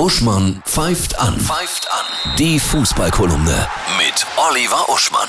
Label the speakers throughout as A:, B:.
A: Uschmann pfeift an. Pfeift an. Die Fußballkolumne mit Oliver Uschmann.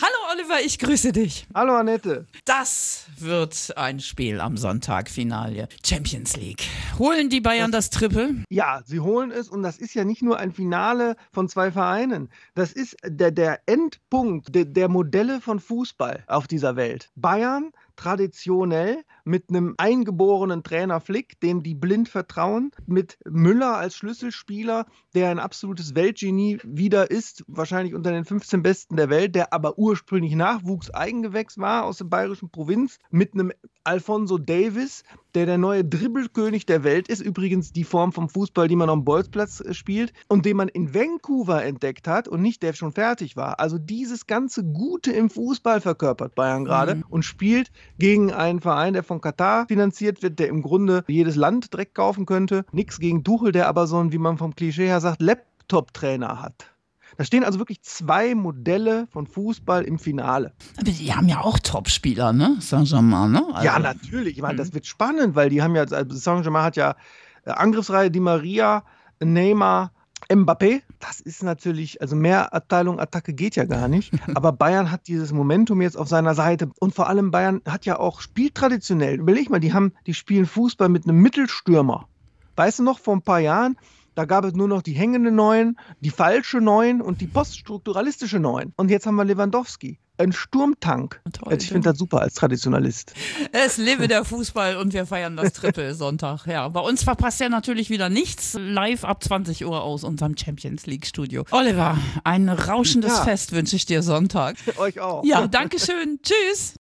B: Hallo Oliver, ich grüße dich.
C: Hallo Annette.
B: Das wird ein Spiel am Sonntag, Finale. Champions League. Holen die Bayern das, das Triple?
C: Ja, sie holen es und das ist ja nicht nur ein Finale von zwei Vereinen. Das ist der, der Endpunkt der, der Modelle von Fußball auf dieser Welt. Bayern traditionell mit einem eingeborenen Trainer Flick, dem die blind vertrauen, mit Müller als Schlüsselspieler, der ein absolutes Weltgenie wieder ist, wahrscheinlich unter den 15 Besten der Welt, der aber ursprünglich Nachwuchs-Eigengewächs war aus der bayerischen Provinz, mit einem Alfonso Davis, der der neue Dribbelkönig der Welt ist, übrigens die Form vom Fußball, die man am Bolzplatz äh, spielt und den man in Vancouver entdeckt hat und nicht der schon fertig war. Also dieses ganze Gute im Fußball verkörpert Bayern gerade mhm. und spielt gegen einen Verein, der von Katar finanziert wird, der im Grunde jedes Land direkt kaufen könnte. Nichts gegen Duchel, der aber so ein, wie man vom Klischee her sagt, Laptop-Trainer hat. Da stehen also wirklich zwei Modelle von Fußball im Finale.
B: Aber die haben ja auch Topspieler, ne? Saint-Germain, ne?
C: Also, ja, natürlich. Ich meine, das mhm. wird spannend, weil die haben ja, also Saint-Germain hat ja äh, Angriffsreihe Di Maria, Neymar, Mbappé, das ist natürlich, also mehr Abteilung Attacke geht ja gar nicht. Aber Bayern hat dieses Momentum jetzt auf seiner Seite. Und vor allem Bayern hat ja auch spieltraditionell. Überleg mal, die haben, die spielen Fußball mit einem Mittelstürmer. Weißt du noch, vor ein paar Jahren, da gab es nur noch die hängende Neun, die falsche Neun und die poststrukturalistische Neun. Und jetzt haben wir Lewandowski. Ein Sturmtank. Toll, ich finde das super als Traditionalist.
B: Es lebe der Fußball und wir feiern das Triple Sonntag. Ja, bei uns verpasst ja natürlich wieder nichts. Live ab 20 Uhr aus unserem Champions League Studio. Oliver, ein rauschendes ja. Fest wünsche ich dir Sonntag.
C: Euch auch.
B: Ja, danke schön. Tschüss.